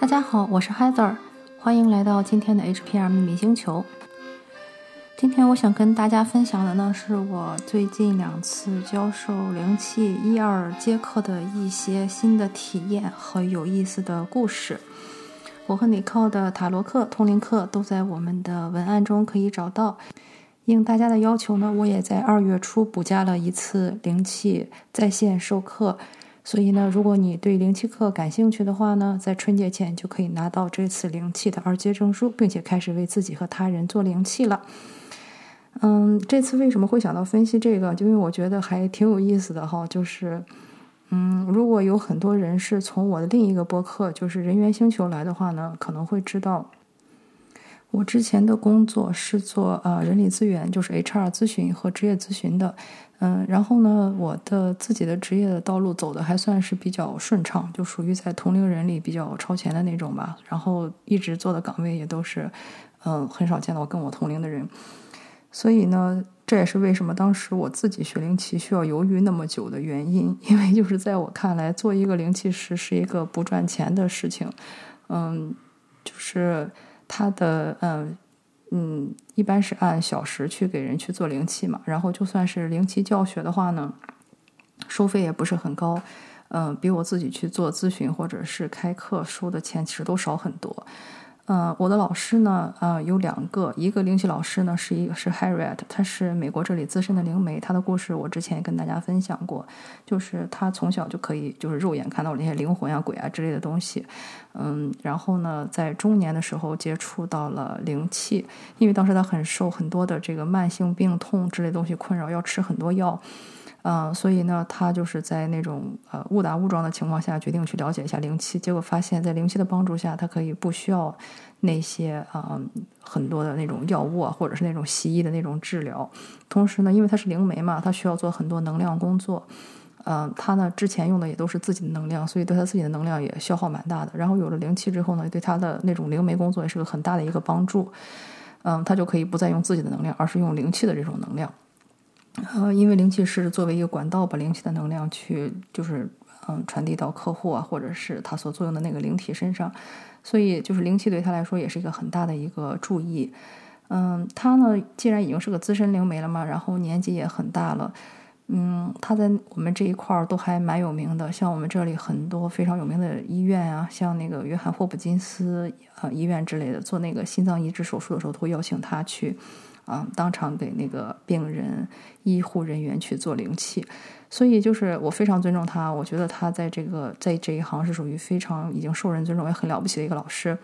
大家好，我是 Heather，欢迎来到今天的 HPR 秘密星球。今天我想跟大家分享的呢，是我最近两次教授灵气一二阶课的一些新的体验和有意思的故事。我和你靠的塔罗课、通灵课都在我们的文案中可以找到。应大家的要求呢，我也在二月初补加了一次灵气在线授课。所以呢，如果你对灵气课感兴趣的话呢，在春节前就可以拿到这次灵气的二阶证书，并且开始为自己和他人做灵气了。嗯，这次为什么会想到分析这个？就因为我觉得还挺有意思的哈。就是，嗯，如果有很多人是从我的另一个播客，就是人猿星球来的话呢，可能会知道，我之前的工作是做呃人力资源，就是 HR 咨询和职业咨询的。嗯，然后呢，我的自己的职业的道路走的还算是比较顺畅，就属于在同龄人里比较超前的那种吧。然后一直做的岗位也都是，嗯，很少见到跟我同龄的人。所以呢，这也是为什么当时我自己学灵气需要犹豫那么久的原因，因为就是在我看来，做一个灵气师是一个不赚钱的事情。嗯，就是他的嗯。嗯，一般是按小时去给人去做灵气嘛，然后就算是灵气教学的话呢，收费也不是很高，嗯，比我自己去做咨询或者是开课收的钱其实都少很多。嗯，我的老师呢，呃，有两个，一个灵气老师呢是一个是 Harriet，他是美国这里资深的灵媒，他的故事我之前也跟大家分享过，就是他从小就可以就是肉眼看到那些灵魂啊、鬼啊之类的东西，嗯，然后呢，在中年的时候接触到了灵气，因为当时他很受很多的这个慢性病痛之类东西困扰，要吃很多药。嗯，所以呢，他就是在那种呃误打误撞的情况下，决定去了解一下灵气，结果发现，在灵气的帮助下，他可以不需要那些啊很多的那种药物啊，或者是那种西医的那种治疗。同时呢，因为他是灵媒嘛，他需要做很多能量工作。嗯，他呢之前用的也都是自己的能量，所以对他自己的能量也消耗蛮大的。然后有了灵气之后呢，对他的那种灵媒工作也是个很大的一个帮助。嗯，他就可以不再用自己的能量，而是用灵气的这种能量。呃，因为灵气是作为一个管道，把灵气的能量去就是嗯传递到客户啊，或者是他所作用的那个灵体身上，所以就是灵气对他来说也是一个很大的一个注意。嗯，他呢既然已经是个资深灵媒了嘛，然后年纪也很大了，嗯，他在我们这一块儿都还蛮有名的，像我们这里很多非常有名的医院啊，像那个约翰霍普金斯啊医院之类的，做那个心脏移植手术的时候，都会邀请他去。啊，当场给那个病人、医护人员去做灵气，所以就是我非常尊重他。我觉得他在这个在这一行是属于非常已经受人尊重也很了不起的一个老师。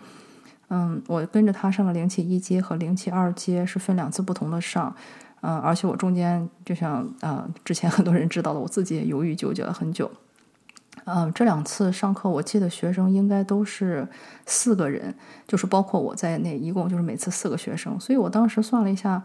嗯，我跟着他上了灵气一阶和灵气二阶，是分两次不同的上。嗯，而且我中间就像啊，之前很多人知道的，我自己也犹豫纠结了很久。嗯，这两次上课，我记得学生应该都是四个人，就是包括我在内，一共就是每次四个学生。所以我当时算了一下，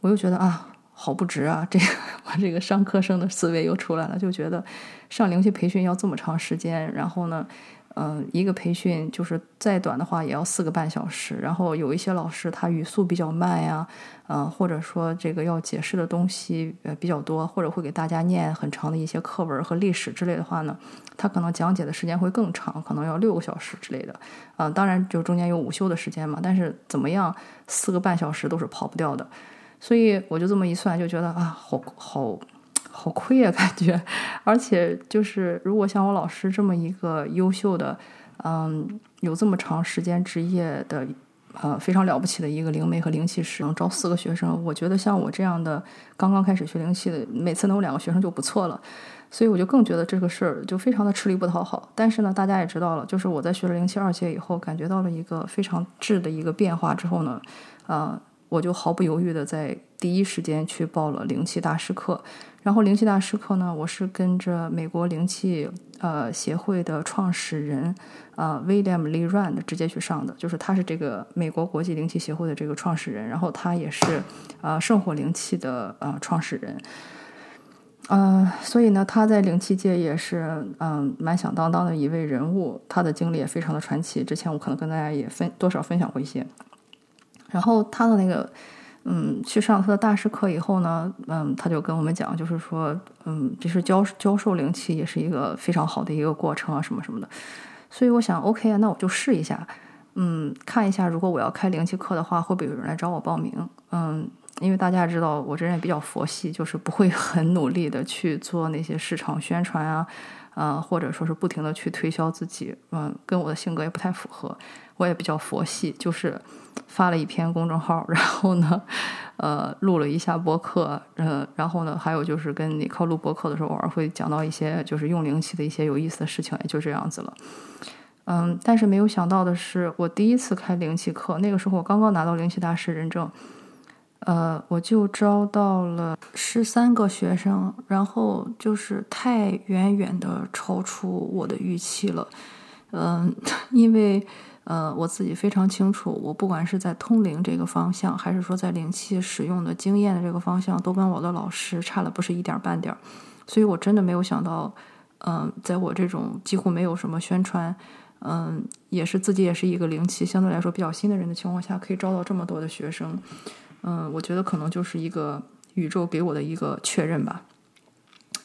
我又觉得啊，好不值啊！这个 我这个商科生的思维又出来了，就觉得上灵气培训要这么长时间，然后呢。嗯，一个培训就是再短的话也要四个半小时，然后有一些老师他语速比较慢呀，嗯，或者说这个要解释的东西呃比较多，或者会给大家念很长的一些课文和历史之类的话呢，他可能讲解的时间会更长，可能要六个小时之类的。嗯，当然就中间有午休的时间嘛，但是怎么样，四个半小时都是跑不掉的。所以我就这么一算，就觉得啊，好好。好亏啊，感觉，而且就是如果像我老师这么一个优秀的，嗯，有这么长时间职业的，呃，非常了不起的一个灵媒和灵气师，能招四个学生，我觉得像我这样的刚刚开始学灵气的，每次能有两个学生就不错了，所以我就更觉得这个事儿就非常的吃力不讨好。但是呢，大家也知道了，就是我在学了灵气二阶以后，感觉到了一个非常质的一个变化之后呢，啊。我就毫不犹豫的在第一时间去报了灵气大师课，然后灵气大师课呢，我是跟着美国灵气呃协会的创始人啊 William Lee Rand 直接去上的，就是他是这个美国国际灵气协会的这个创始人，然后他也是啊圣火灵气的呃创始人，嗯，所以呢，他在灵气界也是嗯蛮响当当的一位人物，他的经历也非常的传奇，之前我可能跟大家也分多少分享过一些。然后他的那个，嗯，去上他的大师课以后呢，嗯，他就跟我们讲，就是说，嗯，就是教教授灵气也是一个非常好的一个过程啊，什么什么的。所以我想，OK 啊，那我就试一下，嗯，看一下如果我要开灵气课的话，会不会有人来找我报名？嗯，因为大家知道我这人也比较佛系，就是不会很努力的去做那些市场宣传啊。呃，或者说是不停的去推销自己，嗯，跟我的性格也不太符合。我也比较佛系，就是发了一篇公众号，然后呢，呃，录了一下播客，呃，然后呢，还有就是跟你靠录播客的时候，偶尔会讲到一些就是用灵气的一些有意思的事情，也就这样子了。嗯，但是没有想到的是，我第一次开灵气课，那个时候我刚刚拿到灵气大师认证。呃，我就招到了十三个学生，然后就是太远远的超出我的预期了。嗯，因为呃，我自己非常清楚，我不管是在通灵这个方向，还是说在灵气使用的经验的这个方向，都跟我的老师差了不是一点半点儿。所以我真的没有想到，嗯，在我这种几乎没有什么宣传，嗯，也是自己也是一个灵气相对来说比较新的人的情况下，可以招到这么多的学生。嗯，我觉得可能就是一个宇宙给我的一个确认吧。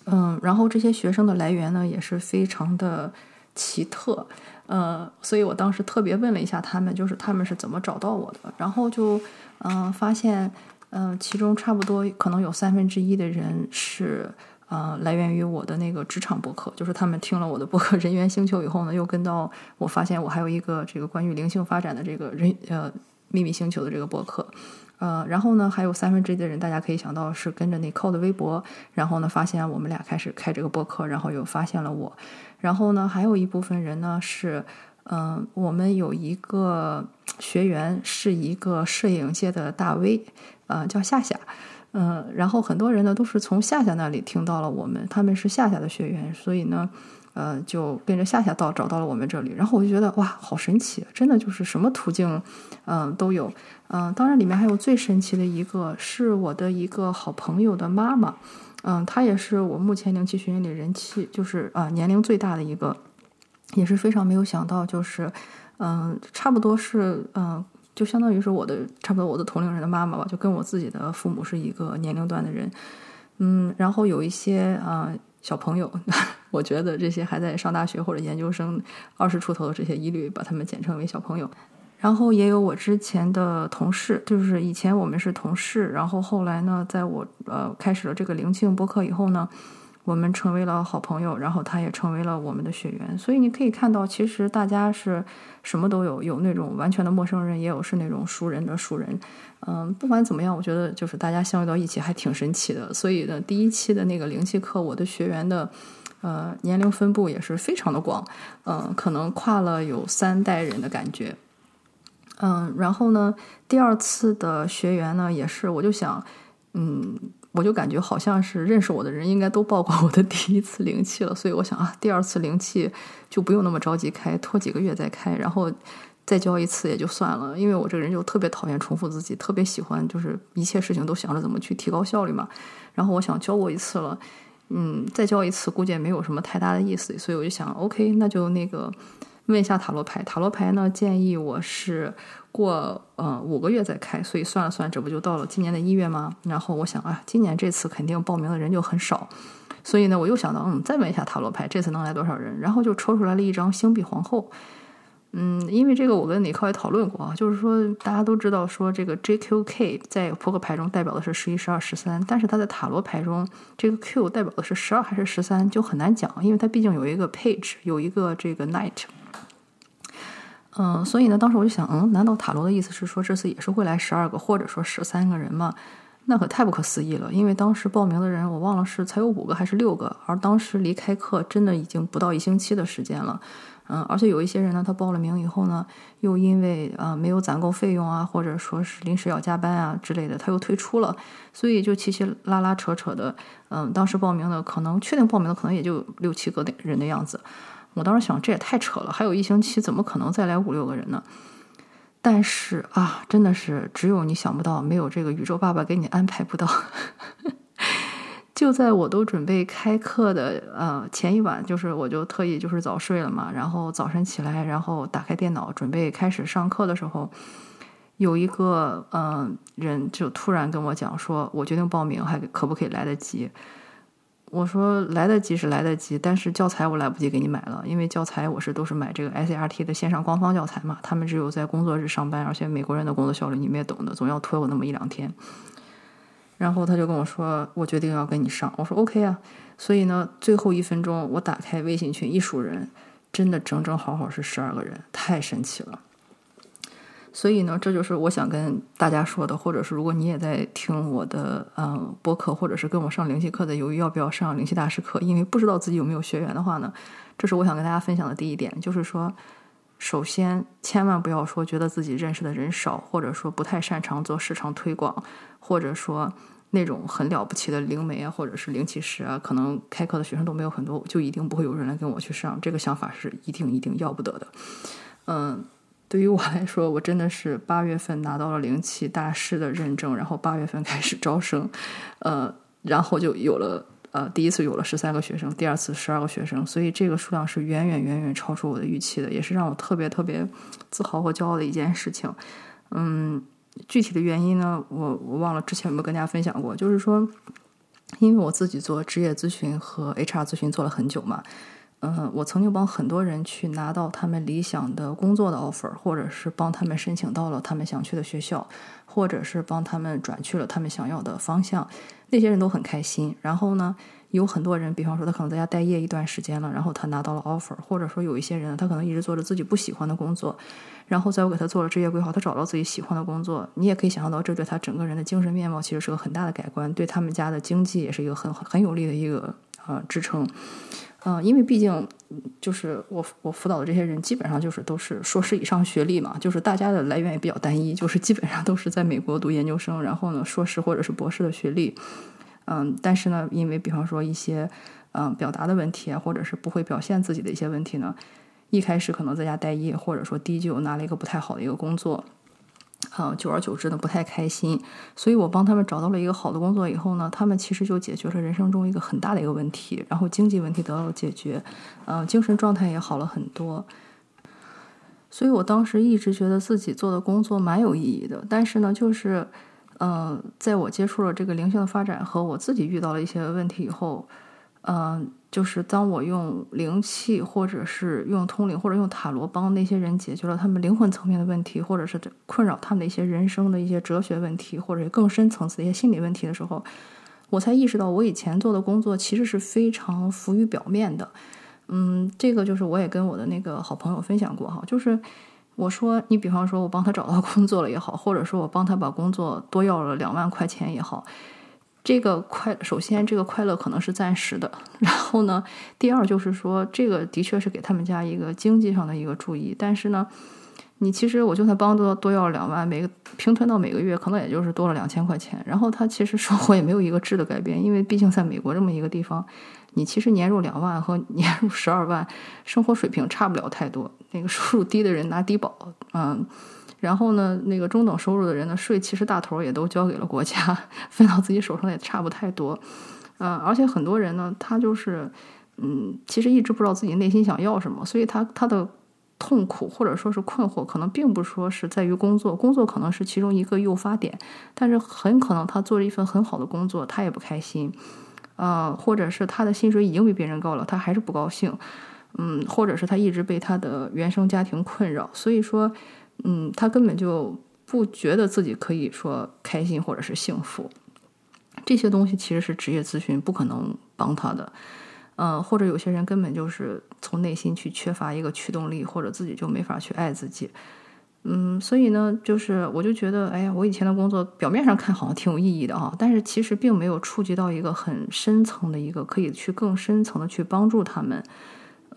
嗯，然后这些学生的来源呢也是非常的奇特，呃，所以我当时特别问了一下他们，就是他们是怎么找到我的，然后就嗯发现，嗯，其中差不多可能有三分之一的人是呃来源于我的那个职场博客，就是他们听了我的博客《人猿星球》以后呢，又跟到我发现我还有一个这个关于灵性发展的这个人呃秘密星球的这个博客。呃，然后呢，还有三分之一的人，大家可以想到是跟着那扣的微博，然后呢，发现我们俩开始开这个播客，然后又发现了我，然后呢，还有一部分人呢是，嗯，我们有一个学员是一个摄影界的大 V，呃，叫夏夏，嗯，然后很多人呢都是从夏夏那里听到了我们，他们是夏夏的学员，所以呢。呃，就跟着夏夏到找到了我们这里，然后我就觉得哇，好神奇，真的就是什么途径，嗯，都有，嗯，当然里面还有最神奇的一个是我的一个好朋友的妈妈，嗯，她也是我目前灵气学院里人气就是啊年龄最大的一个，也是非常没有想到，就是嗯，差不多是嗯，就相当于是我的差不多我的同龄人的妈妈吧，就跟我自己的父母是一个年龄段的人，嗯，然后有一些啊。小朋友，我觉得这些还在上大学或者研究生，二十出头的这些，一律把他们简称为小朋友。然后也有我之前的同事，就是以前我们是同事，然后后来呢，在我呃开始了这个灵庆播客以后呢。我们成为了好朋友，然后他也成为了我们的学员，所以你可以看到，其实大家是什么都有，有那种完全的陌生人，也有是那种熟人的熟人。嗯，不管怎么样，我觉得就是大家相遇到一起还挺神奇的。所以呢，第一期的那个灵气课，我的学员的呃年龄分布也是非常的广，嗯，可能跨了有三代人的感觉。嗯，然后呢，第二次的学员呢，也是我就想，嗯。我就感觉好像是认识我的人应该都报过我的第一次灵气了，所以我想啊，第二次灵气就不用那么着急开，拖几个月再开，然后再教一次也就算了。因为我这个人就特别讨厌重复自己，特别喜欢就是一切事情都想着怎么去提高效率嘛。然后我想教过一次了，嗯，再交一次估计也没有什么太大的意思，所以我就想，OK，那就那个问一下塔罗牌。塔罗牌呢建议我是。过呃五个月再开，所以算了算，这不就到了今年的一月吗？然后我想啊，今年这次肯定报名的人就很少，所以呢，我又想到，嗯，再问一下塔罗牌，这次能来多少人？然后就抽出来了一张星币皇后。嗯，因为这个我跟李靠也讨论过啊，就是说大家都知道说这个 JQK 在扑克牌中代表的是十一、十二、十三，但是它在塔罗牌中这个 Q 代表的是十二还是十三就很难讲，因为它毕竟有一个 Page，有一个这个 Knight。嗯，所以呢，当时我就想，嗯，难道塔罗的意思是说这次也是会来十二个，或者说十三个人吗？那可太不可思议了，因为当时报名的人我忘了是才有五个还是六个，而当时离开课真的已经不到一星期的时间了。嗯，而且有一些人呢，他报了名以后呢，又因为呃没有攒够费用啊，或者说是临时要加班啊之类的，他又退出了，所以就稀稀拉拉扯扯的，嗯，当时报名的可能确定报名的可能也就六七个人的样子。我当时想，这也太扯了，还有一星期，怎么可能再来五六个人呢？但是啊，真的是只有你想不到，没有这个宇宙爸爸给你安排不到。就在我都准备开课的呃前一晚，就是我就特意就是早睡了嘛，然后早晨起来，然后打开电脑准备开始上课的时候，有一个嗯人就突然跟我讲说，我决定报名，还可不可以来得及？我说来得及是来得及，但是教材我来不及给你买了，因为教材我是都是买这个 SART 的线上官方教材嘛，他们只有在工作日上班，而且美国人的工作效率你们也懂的，总要拖我那么一两天。然后他就跟我说，我决定要跟你上，我说 OK 啊。所以呢，最后一分钟我打开微信群一数人，真的整整好好是十二个人，太神奇了。所以呢，这就是我想跟大家说的，或者是如果你也在听我的嗯播客，或者是跟我上灵气课的，犹豫要不要上灵气大师课，因为不知道自己有没有学员的话呢，这是我想跟大家分享的第一点，就是说，首先千万不要说觉得自己认识的人少，或者说不太擅长做市场推广，或者说那种很了不起的灵媒啊，或者是灵气师啊，可能开课的学生都没有很多，就一定不会有人来跟我去上，这个想法是一定一定要不得的，嗯。对于我来说，我真的是八月份拿到了灵气大师的认证，然后八月份开始招生，呃，然后就有了呃第一次有了十三个学生，第二次十二个学生，所以这个数量是远远远远超出我的预期的，也是让我特别特别自豪和骄傲的一件事情。嗯，具体的原因呢，我我忘了之前有没有跟大家分享过，就是说，因为我自己做职业咨询和 HR 咨询做了很久嘛。嗯，我曾经帮很多人去拿到他们理想的工作的 offer，或者是帮他们申请到了他们想去的学校，或者是帮他们转去了他们想要的方向，那些人都很开心。然后呢，有很多人，比方说他可能在家待业一段时间了，然后他拿到了 offer，或者说有一些人，他可能一直做着自己不喜欢的工作，然后在我给他做了职业规划，他找到自己喜欢的工作，你也可以想象到，这对他整个人的精神面貌其实是个很大的改观，对他们家的经济也是一个很很有利的一个呃支撑。嗯，因为毕竟就是我我辅导的这些人，基本上就是都是硕士以上学历嘛，就是大家的来源也比较单一，就是基本上都是在美国读研究生，然后呢硕士或者是博士的学历。嗯，但是呢，因为比方说一些嗯表达的问题啊，或者是不会表现自己的一些问题呢，一开始可能在家待业，或者说第一就拿了一个不太好的一个工作。嗯，久而久之呢，不太开心，所以我帮他们找到了一个好的工作以后呢，他们其实就解决了人生中一个很大的一个问题，然后经济问题得到了解决，嗯，精神状态也好了很多。所以我当时一直觉得自己做的工作蛮有意义的，但是呢，就是，嗯，在我接触了这个灵性的发展和我自己遇到了一些问题以后。嗯，就是当我用灵气，或者是用通灵，或者用塔罗帮那些人解决了他们灵魂层面的问题，或者是困扰他们的一些人生的一些哲学问题，或者更深层次的一些心理问题的时候，我才意识到我以前做的工作其实是非常浮于表面的。嗯，这个就是我也跟我的那个好朋友分享过哈，就是我说你比方说我帮他找到工作了也好，或者说我帮他把工作多要了两万块钱也好。这个快，首先这个快乐可能是暂时的，然后呢，第二就是说，这个的确是给他们家一个经济上的一个注意，但是呢，你其实我就算帮多多要两万，每个平摊到每个月，可能也就是多了两千块钱，然后他其实生活也没有一个质的改变，因为毕竟在美国这么一个地方，你其实年入两万和年入十二万，生活水平差不了太多，那个收入低的人拿低保，嗯。然后呢，那个中等收入的人的税其实大头也都交给了国家，分到自己手上也差不太多，嗯，而且很多人呢，他就是，嗯，其实一直不知道自己内心想要什么，所以他他的痛苦或者说是困惑，可能并不说是在于工作，工作可能是其中一个诱发点，但是很可能他做了一份很好的工作，他也不开心，啊，或者是他的薪水已经比别人高了，他还是不高兴，嗯，或者是他一直被他的原生家庭困扰，所以说。嗯，他根本就不觉得自己可以说开心或者是幸福，这些东西其实是职业咨询不可能帮他的。嗯，或者有些人根本就是从内心去缺乏一个驱动力，或者自己就没法去爱自己。嗯，所以呢，就是我就觉得，哎呀，我以前的工作表面上看好像挺有意义的啊，但是其实并没有触及到一个很深层的一个可以去更深层的去帮助他们。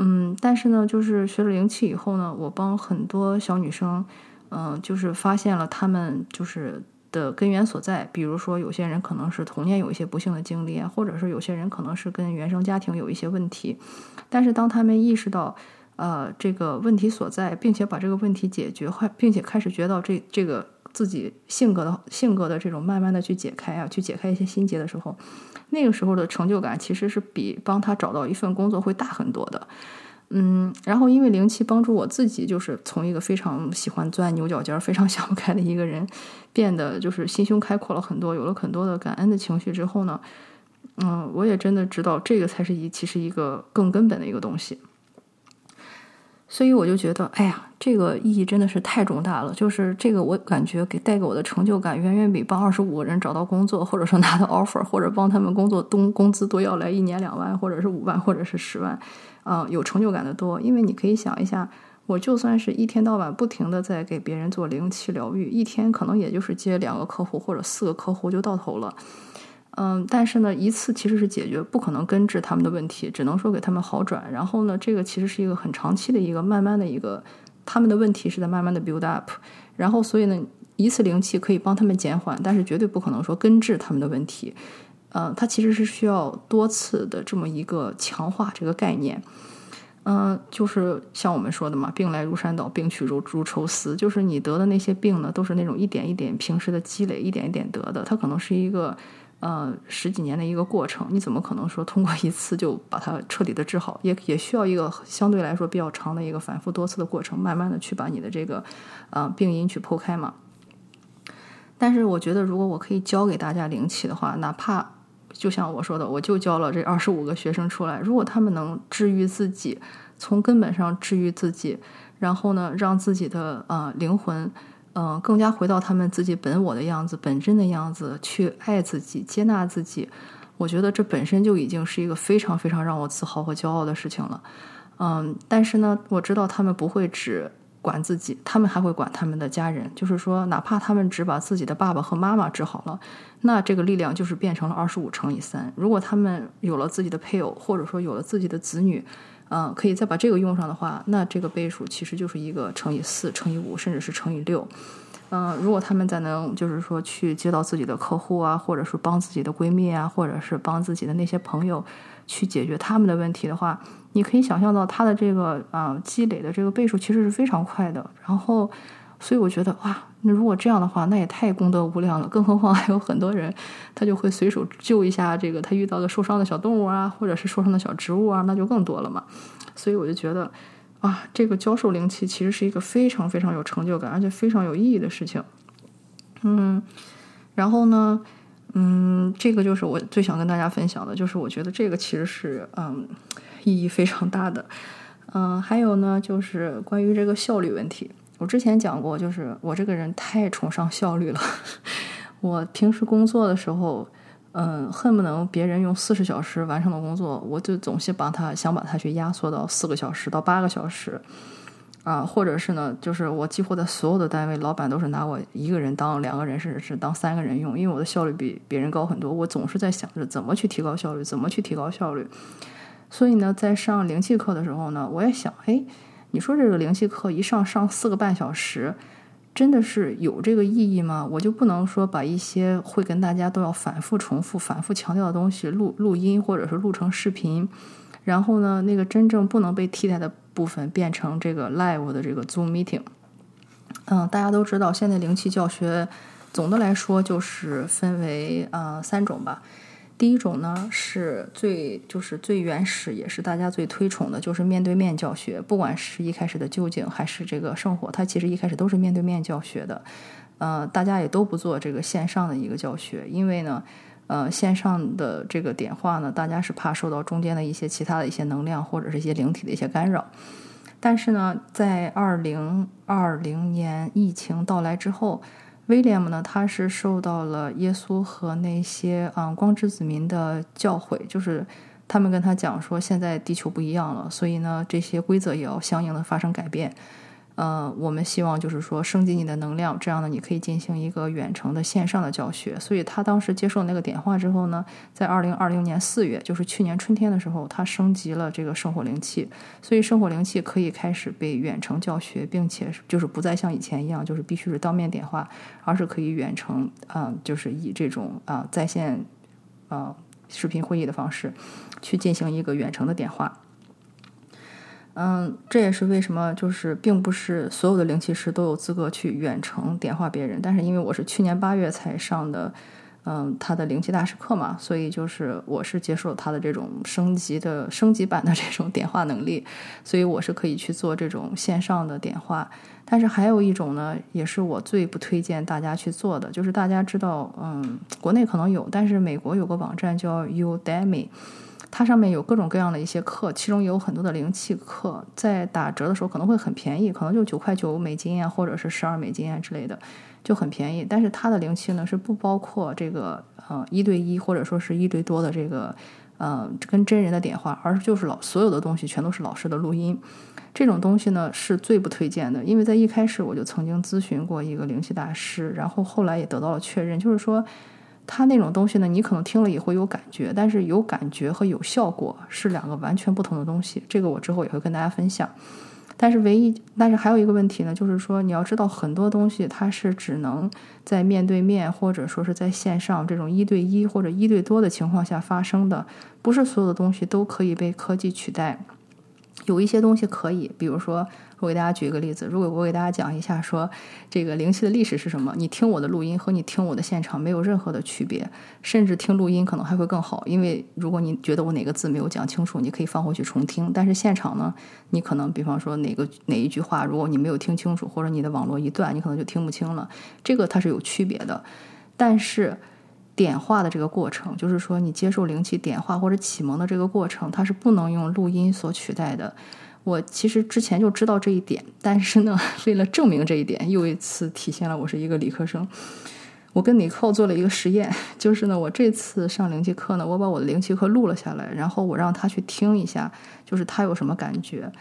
嗯，但是呢，就是学了灵气以后呢，我帮很多小女生，嗯，就是发现了她们就是的根源所在。比如说，有些人可能是童年有一些不幸的经历啊，或者是有些人可能是跟原生家庭有一些问题。但是当他们意识到，呃，这个问题所在，并且把这个问题解决，并且开始觉得这这个自己性格的性格的这种慢慢的去解开啊，去解开一些心结的时候。那个时候的成就感其实是比帮他找到一份工作会大很多的，嗯，然后因为灵气帮助我自己，就是从一个非常喜欢钻牛角尖、非常想不开的一个人，变得就是心胸开阔了很多，有了很多的感恩的情绪之后呢，嗯，我也真的知道这个才是一其实一个更根本的一个东西。所以我就觉得，哎呀，这个意义真的是太重大了。就是这个，我感觉给带给我的成就感，远远比帮二十五个人找到工作，或者说拿到 offer，或者帮他们工作东工资多要来一年两万，或者是五万，或者是十万，啊，有成就感的多。因为你可以想一下，我就算是一天到晚不停的在给别人做灵气疗愈，一天可能也就是接两个客户或者四个客户就到头了。嗯，但是呢，一次其实是解决不可能根治他们的问题，只能说给他们好转。然后呢，这个其实是一个很长期的一个慢慢的一个他们的问题是在慢慢的 build up。然后所以呢，一次灵气可以帮他们减缓，但是绝对不可能说根治他们的问题。呃，它其实是需要多次的这么一个强化这个概念。嗯，就是像我们说的嘛，病来如山倒，病去如如抽丝。就是你得的那些病呢，都是那种一点一点平时的积累，一点一点得的。它可能是一个。呃，十几年的一个过程，你怎么可能说通过一次就把它彻底的治好？也也需要一个相对来说比较长的一个反复多次的过程，慢慢的去把你的这个呃病因去剖开嘛。但是我觉得，如果我可以教给大家灵气的话，哪怕就像我说的，我就教了这二十五个学生出来，如果他们能治愈自己，从根本上治愈自己，然后呢，让自己的呃灵魂。嗯，更加回到他们自己本我的样子、本真的样子，去爱自己、接纳自己。我觉得这本身就已经是一个非常非常让我自豪和骄傲的事情了。嗯，但是呢，我知道他们不会只管自己，他们还会管他们的家人。就是说，哪怕他们只把自己的爸爸和妈妈治好了，那这个力量就是变成了二十五乘以三。如果他们有了自己的配偶，或者说有了自己的子女，嗯，可以再把这个用上的话，那这个倍数其实就是一个乘以四、乘以五，甚至是乘以六。嗯，如果他们再能就是说去接到自己的客户啊，或者是帮自己的闺蜜啊，或者是帮自己的那些朋友去解决他们的问题的话，你可以想象到他的这个啊积累的这个倍数其实是非常快的。然后，所以我觉得哇，那如果这样的话，那也太功德无量了。更何况还有很多人，他就会随手救一下这个他遇到的受伤的小动物啊，或者是受伤的小植物啊，那就更多了嘛。所以我就觉得，啊，这个教授灵气其实是一个非常非常有成就感，而且非常有意义的事情。嗯，然后呢，嗯，这个就是我最想跟大家分享的，就是我觉得这个其实是嗯意义非常大的。嗯，还有呢，就是关于这个效率问题，我之前讲过，就是我这个人太崇尚效率了。我平时工作的时候。嗯，恨不能别人用四十小时完成的工作，我就总是把它想把它去压缩到四个小时到八个小时，啊，或者是呢，就是我几乎在所有的单位，老板都是拿我一个人当两个人，甚至是当三个人用，因为我的效率比别人高很多。我总是在想着怎么去提高效率，怎么去提高效率。所以呢，在上灵气课的时候呢，我也想，哎，你说这个灵气课一上上四个半小时。真的是有这个意义吗？我就不能说把一些会跟大家都要反复重复、反复强调的东西录录音，或者是录成视频，然后呢，那个真正不能被替代的部分变成这个 live 的这个 Zoom meeting。嗯，大家都知道，现在灵气教学总的来说就是分为呃三种吧。第一种呢是最就是最原始，也是大家最推崇的，就是面对面教学。不管是一开始的究竟还是这个生活，它其实一开始都是面对面教学的。呃，大家也都不做这个线上的一个教学，因为呢，呃，线上的这个点化呢，大家是怕受到中间的一些其他的一些能量或者是一些灵体的一些干扰。但是呢，在二零二零年疫情到来之后。威廉姆呢，他是受到了耶稣和那些嗯光之子民的教诲，就是他们跟他讲说，现在地球不一样了，所以呢，这些规则也要相应的发生改变。呃，我们希望就是说升级你的能量，这样呢，你可以进行一个远程的线上的教学。所以他当时接受那个点化之后呢，在二零二零年四月，就是去年春天的时候，他升级了这个圣火灵气，所以圣火灵气可以开始被远程教学，并且就是不再像以前一样，就是必须是当面点化，而是可以远程，嗯，就是以这种啊在线啊视频会议的方式去进行一个远程的点化。嗯，这也是为什么，就是并不是所有的灵气师都有资格去远程点化别人。但是因为我是去年八月才上的，嗯，他的灵气大师课嘛，所以就是我是接受他的这种升级的升级版的这种点化能力，所以我是可以去做这种线上的点化。但是还有一种呢，也是我最不推荐大家去做的，就是大家知道，嗯，国内可能有，但是美国有个网站叫 Udemy，它上面有各种各样的一些课，其中有很多的灵气课，在打折的时候可能会很便宜，可能就九块九美金啊，或者是十二美金啊之类的。就很便宜，但是它的灵气呢是不包括这个呃一对一或者说是一对多的这个呃跟真人的点化，而就是老所有的东西全都是老师的录音。这种东西呢是最不推荐的，因为在一开始我就曾经咨询过一个灵气大师，然后后来也得到了确认，就是说他那种东西呢，你可能听了也会有感觉，但是有感觉和有效果是两个完全不同的东西。这个我之后也会跟大家分享。但是唯一，但是还有一个问题呢，就是说你要知道很多东西它是只能在面对面或者说是在线上这种一对一或者一对多的情况下发生的，不是所有的东西都可以被科技取代，有一些东西可以，比如说。我给大家举一个例子，如果我给大家讲一下说这个灵气的历史是什么，你听我的录音和你听我的现场没有任何的区别，甚至听录音可能还会更好，因为如果你觉得我哪个字没有讲清楚，你可以放回去重听。但是现场呢，你可能比方说哪个哪一句话，如果你没有听清楚，或者你的网络一断，你可能就听不清了。这个它是有区别的，但是点化的这个过程，就是说你接受灵气点化或者启蒙的这个过程，它是不能用录音所取代的。我其实之前就知道这一点，但是呢，为了证明这一点，又一次体现了我是一个理科生。我跟尼寇做了一个实验，就是呢，我这次上灵气课呢，我把我的灵气课录了下来，然后我让他去听一下，就是他有什么感觉。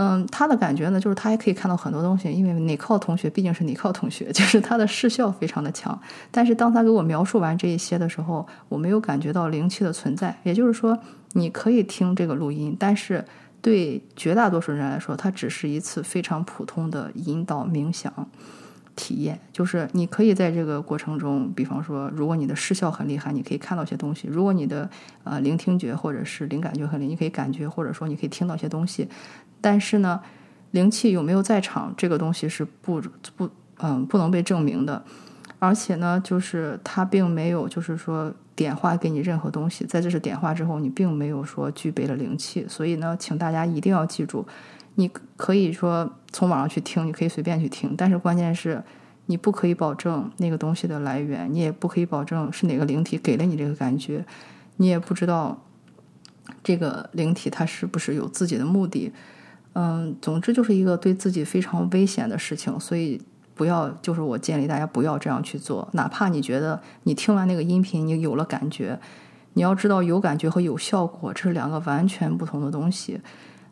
嗯，他的感觉呢，就是他还可以看到很多东西，因为尼寇同学毕竟是尼寇同学，就是他的视效非常的强。但是当他给我描述完这一些的时候，我没有感觉到灵气的存在。也就是说，你可以听这个录音，但是。对绝大多数人来说，它只是一次非常普通的引导冥想体验。就是你可以在这个过程中，比方说，如果你的视效很厉害，你可以看到一些东西；如果你的呃聆听觉或者是灵感觉很灵，你可以感觉或者说你可以听到一些东西。但是呢，灵气有没有在场，这个东西是不不嗯不能被证明的。而且呢，就是它并没有，就是说。点化给你任何东西，在这是点化之后，你并没有说具备了灵气，所以呢，请大家一定要记住，你可以说从网上去听，你可以随便去听，但是关键是你不可以保证那个东西的来源，你也不可以保证是哪个灵体给了你这个感觉，你也不知道这个灵体它是不是有自己的目的，嗯，总之就是一个对自己非常危险的事情，所以。不要，就是我建议大家不要这样去做。哪怕你觉得你听完那个音频，你有了感觉，你要知道有感觉和有效果这是两个完全不同的东西。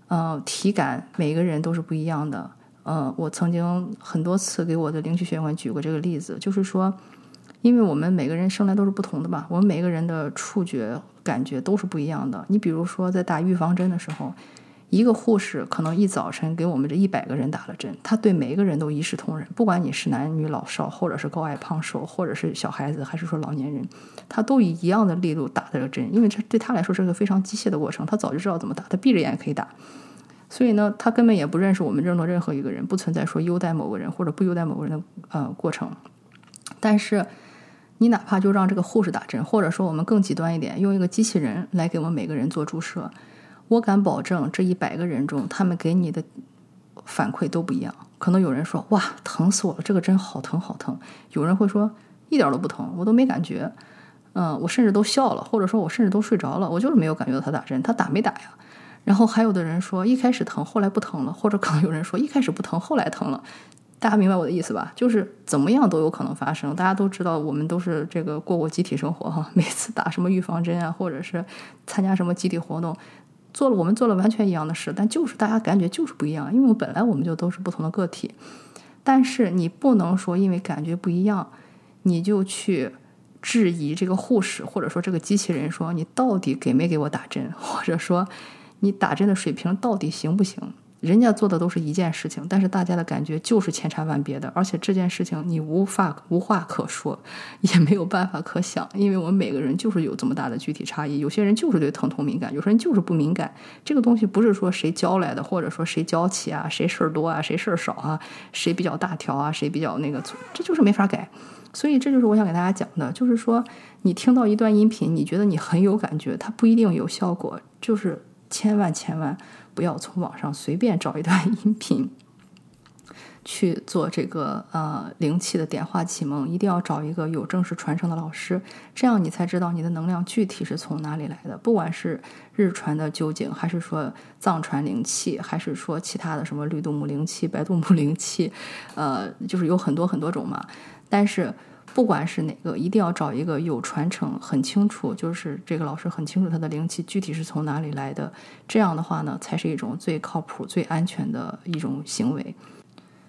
嗯，体感每个人都是不一样的。嗯，我曾经很多次给我的领取学员举过这个例子，就是说，因为我们每个人生来都是不同的吧，我们每个人的触觉感觉都是不一样的。你比如说，在打预防针的时候。一个护士可能一早晨给我们这一百个人打了针，他对每一个人都一视同仁，不管你是男女老少，或者是高矮胖瘦，或者是小孩子，还是说老年人，他都以一样的力度打这个针，因为这对他来说是个非常机械的过程，他早就知道怎么打，他闭着眼可以打，所以呢，他根本也不认识我们任何任何一个人，不存在说优待某个人或者不优待某个人的呃过程。但是你哪怕就让这个护士打针，或者说我们更极端一点，用一个机器人来给我们每个人做注射。我敢保证，这一百个人中，他们给你的反馈都不一样。可能有人说：“哇，疼死我了，这个针好疼，好疼。”有人会说：“一点都不疼，我都没感觉。”嗯，我甚至都笑了，或者说我甚至都睡着了，我就是没有感觉到他打针，他打没打呀？然后还有的人说，一开始疼，后来不疼了，或者可能有人说，一开始不疼，后来疼了。大家明白我的意思吧？就是怎么样都有可能发生。大家都知道，我们都是这个过过集体生活哈，每次打什么预防针啊，或者是参加什么集体活动。做了，我们做了完全一样的事，但就是大家感觉就是不一样，因为我本来我们就都是不同的个体。但是你不能说因为感觉不一样，你就去质疑这个护士，或者说这个机器人，说你到底给没给我打针，或者说你打针的水平到底行不行？人家做的都是一件事情，但是大家的感觉就是千差万别的，而且这件事情你无法无话可说，也没有办法可想，因为我们每个人就是有这么大的具体差异。有些人就是对疼痛敏感，有些人就是不敏感。这个东西不是说谁教来的，或者说谁娇气啊，谁事儿多啊，谁事儿少啊，谁比较大条啊，谁比较那个，这就是没法改。所以这就是我想给大家讲的，就是说你听到一段音频，你觉得你很有感觉，它不一定有效果，就是千万千万。不要从网上随便找一段音频去做这个呃灵气的点化启蒙，一定要找一个有正式传承的老师，这样你才知道你的能量具体是从哪里来的。不管是日传的究竟，还是说藏传灵气，还是说其他的什么绿度母灵气、白度母灵气，呃，就是有很多很多种嘛。但是。不管是哪个，一定要找一个有传承、很清楚，就是这个老师很清楚他的灵气具体是从哪里来的。这样的话呢，才是一种最靠谱、最安全的一种行为。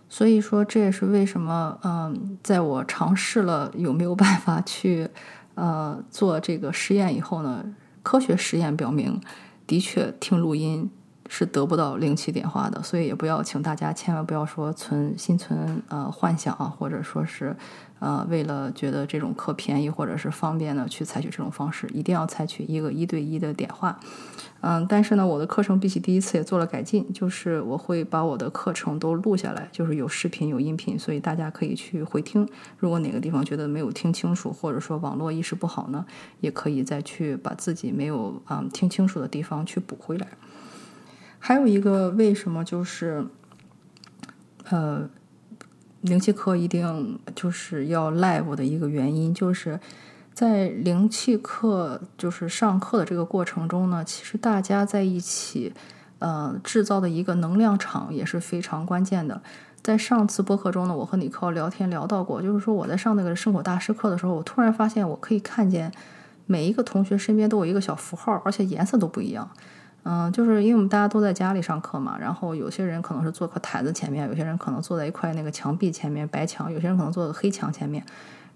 所以说，这也是为什么，嗯，在我尝试了有没有办法去，呃，做这个实验以后呢，科学实验表明，的确听录音是得不到灵气点化的。所以也不要，请大家千万不要说存心存呃幻想啊，或者说是。呃，为了觉得这种课便宜或者是方便呢，去采取这种方式，一定要采取一个一对一的点化。嗯，但是呢，我的课程比起第一次也做了改进，就是我会把我的课程都录下来，就是有视频有音频，所以大家可以去回听。如果哪个地方觉得没有听清楚，或者说网络意识不好呢，也可以再去把自己没有啊听清楚的地方去补回来。还有一个为什么就是呃。灵气课一定就是要 live 的一个原因，就是在灵气课就是上课的这个过程中呢，其实大家在一起，呃，制造的一个能量场也是非常关键的。在上次播客中呢，我和李克聊天聊到过，就是说我在上那个圣火大师课的时候，我突然发现我可以看见每一个同学身边都有一个小符号，而且颜色都不一样。嗯，就是因为我们大家都在家里上课嘛，然后有些人可能是坐课台子前面，有些人可能坐在一块那个墙壁前面白墙，有些人可能坐在黑墙前面。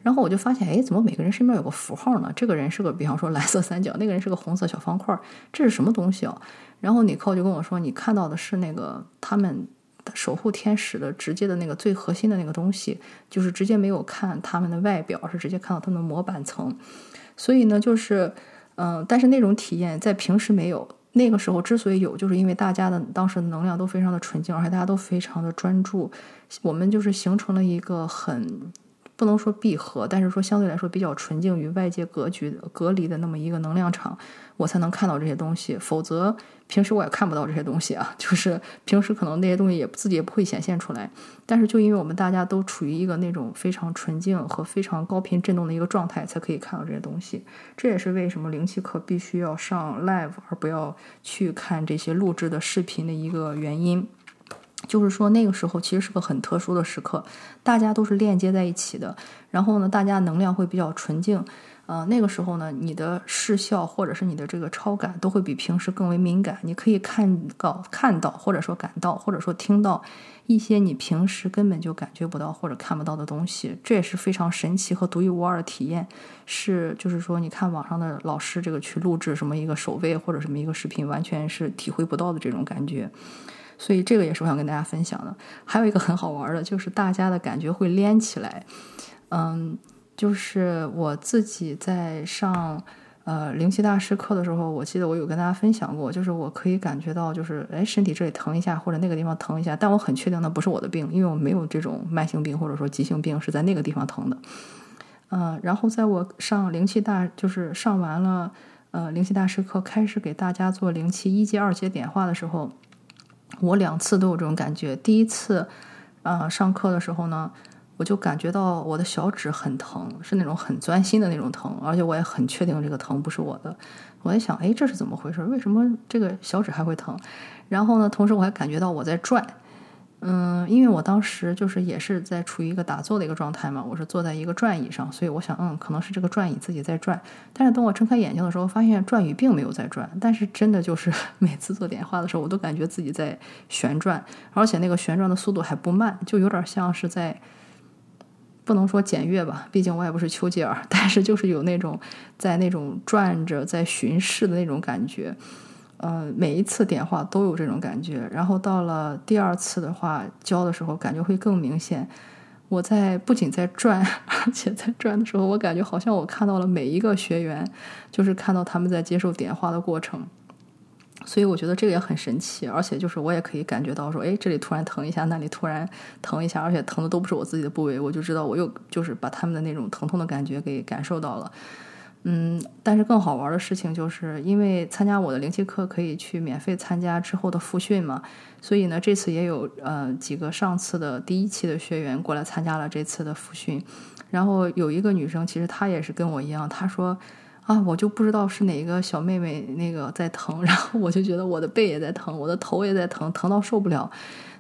然后我就发现，哎，怎么每个人身边有个符号呢？这个人是个，比方说蓝色三角，那个人是个红色小方块，这是什么东西啊？然后尼克就跟我说，你看到的是那个他们守护天使的直接的那个最核心的那个东西，就是直接没有看他们的外表，是直接看到他们的模板层。所以呢，就是嗯，但是那种体验在平时没有。那个时候之所以有，就是因为大家的当时的能量都非常的纯净，而且大家都非常的专注，我们就是形成了一个很。不能说闭合，但是说相对来说比较纯净与外界隔绝隔离的那么一个能量场，我才能看到这些东西。否则平时我也看不到这些东西啊。就是平时可能那些东西也自己也不会显现出来。但是就因为我们大家都处于一个那种非常纯净和非常高频振动的一个状态，才可以看到这些东西。这也是为什么灵气课必须要上 live，而不要去看这些录制的视频的一个原因。就是说，那个时候其实是个很特殊的时刻，大家都是链接在一起的。然后呢，大家能量会比较纯净。呃，那个时候呢，你的视效或者是你的这个超感都会比平时更为敏感。你可以看到、看到，或者说感到，或者说听到一些你平时根本就感觉不到或者看不到的东西。这也是非常神奇和独一无二的体验。是，就是说，你看网上的老师这个去录制什么一个手位或者什么一个视频，完全是体会不到的这种感觉。所以这个也是我想跟大家分享的。还有一个很好玩的，就是大家的感觉会连起来。嗯，就是我自己在上呃灵气大师课的时候，我记得我有跟大家分享过，就是我可以感觉到，就是哎身体这里疼一下，或者那个地方疼一下，但我很确定那不是我的病，因为我没有这种慢性病或者说急性病是在那个地方疼的。嗯，然后在我上灵气大，就是上完了呃灵气大师课，开始给大家做灵气一阶、二阶点化的时候。我两次都有这种感觉。第一次，呃，上课的时候呢，我就感觉到我的小指很疼，是那种很钻心的那种疼，而且我也很确定这个疼不是我的。我在想，哎，这是怎么回事？为什么这个小指还会疼？然后呢，同时我还感觉到我在拽。嗯，因为我当时就是也是在处于一个打坐的一个状态嘛，我是坐在一个转椅上，所以我想，嗯，可能是这个转椅自己在转。但是等我睁开眼睛的时候，发现转椅并没有在转，但是真的就是 每次做点化的时候，我都感觉自己在旋转，而且那个旋转的速度还不慢，就有点像是在不能说检阅吧，毕竟我也不是丘吉尔，但是就是有那种在那种转着在巡视的那种感觉。呃，每一次点化都有这种感觉。然后到了第二次的话教的时候，感觉会更明显。我在不仅在转，而且在转的时候，我感觉好像我看到了每一个学员，就是看到他们在接受点化的过程。所以我觉得这个也很神奇，而且就是我也可以感觉到说，哎，这里突然疼一下，那里突然疼一下，而且疼的都不是我自己的部位，我就知道我又就是把他们的那种疼痛的感觉给感受到了。嗯，但是更好玩的事情就是，因为参加我的灵气课可以去免费参加之后的复训嘛，所以呢，这次也有呃几个上次的第一期的学员过来参加了这次的复训，然后有一个女生，其实她也是跟我一样，她说啊，我就不知道是哪个小妹妹那个在疼，然后我就觉得我的背也在疼，我的头也在疼，疼到受不了。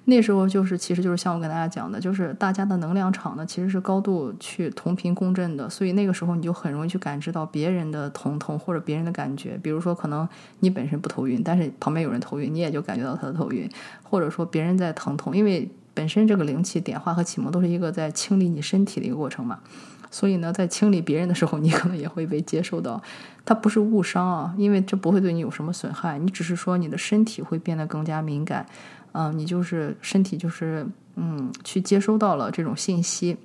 那时候就是，其实就是像我跟大家讲的，就是大家的能量场呢，其实是高度去同频共振的，所以那个时候你就很容易去感知到别人的疼痛或者别人的感觉。比如说，可能你本身不头晕，但是旁边有人头晕，你也就感觉到他的头晕，或者说别人在疼痛，因为本身这个灵气点化和启蒙都是一个在清理你身体的一个过程嘛。所以呢，在清理别人的时候，你可能也会被接受到。它不是误伤啊，因为这不会对你有什么损害，你只是说你的身体会变得更加敏感。嗯，你就是身体就是嗯，去接收到了这种信息，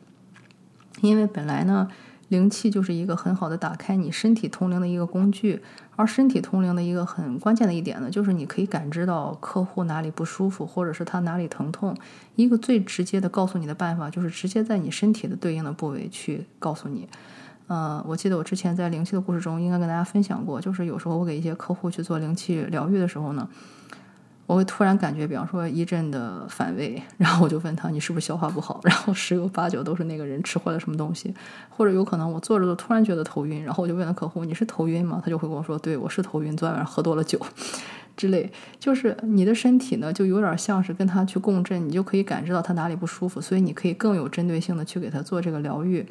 因为本来呢，灵气就是一个很好的打开你身体通灵的一个工具，而身体通灵的一个很关键的一点呢，就是你可以感知到客户哪里不舒服，或者是他哪里疼痛，一个最直接的告诉你的办法，就是直接在你身体的对应的部位去告诉你。嗯，我记得我之前在灵气的故事中应该跟大家分享过，就是有时候我给一些客户去做灵气疗愈的时候呢。我会突然感觉，比方说一阵的反胃，然后我就问他：“你是不是消化不好？” 然后十有八九都是那个人吃坏了什么东西，或者有可能我坐着都突然觉得头晕，然后我就问了客户：“你是头晕吗？”他就会跟我说：“对，我是头晕，昨天晚上喝多了酒，之类。”就是你的身体呢，就有点像是跟他去共振，你就可以感知到他哪里不舒服，所以你可以更有针对性的去给他做这个疗愈。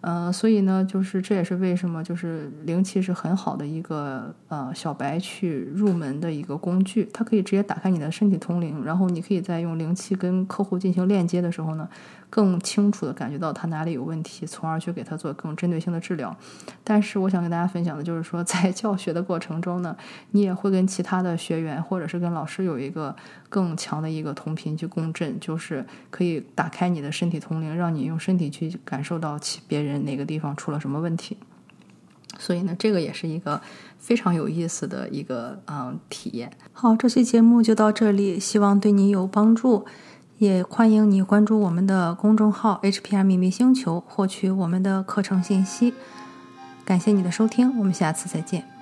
嗯，所以呢，就是这也是为什么，就是灵气是很好的一个呃小白去入门的一个工具，它可以直接打开你的身体通灵，然后你可以在用灵气跟客户进行链接的时候呢。更清楚的感觉到他哪里有问题，从而去给他做更针对性的治疗。但是我想跟大家分享的就是说，在 教学的过程中呢，你也会跟其他的学员或者是跟老师有一个更强的一个同频去共振，就是可以打开你的身体通灵，让你用身体去感受到其别人人哪个地方出了什么问题。所以呢，这个也是一个非常有意思的一个嗯体验。好，这期节目就到这里，希望对你有帮助。也欢迎你关注我们的公众号 “HPR 秘密星球”，获取我们的课程信息。感谢你的收听，我们下次再见。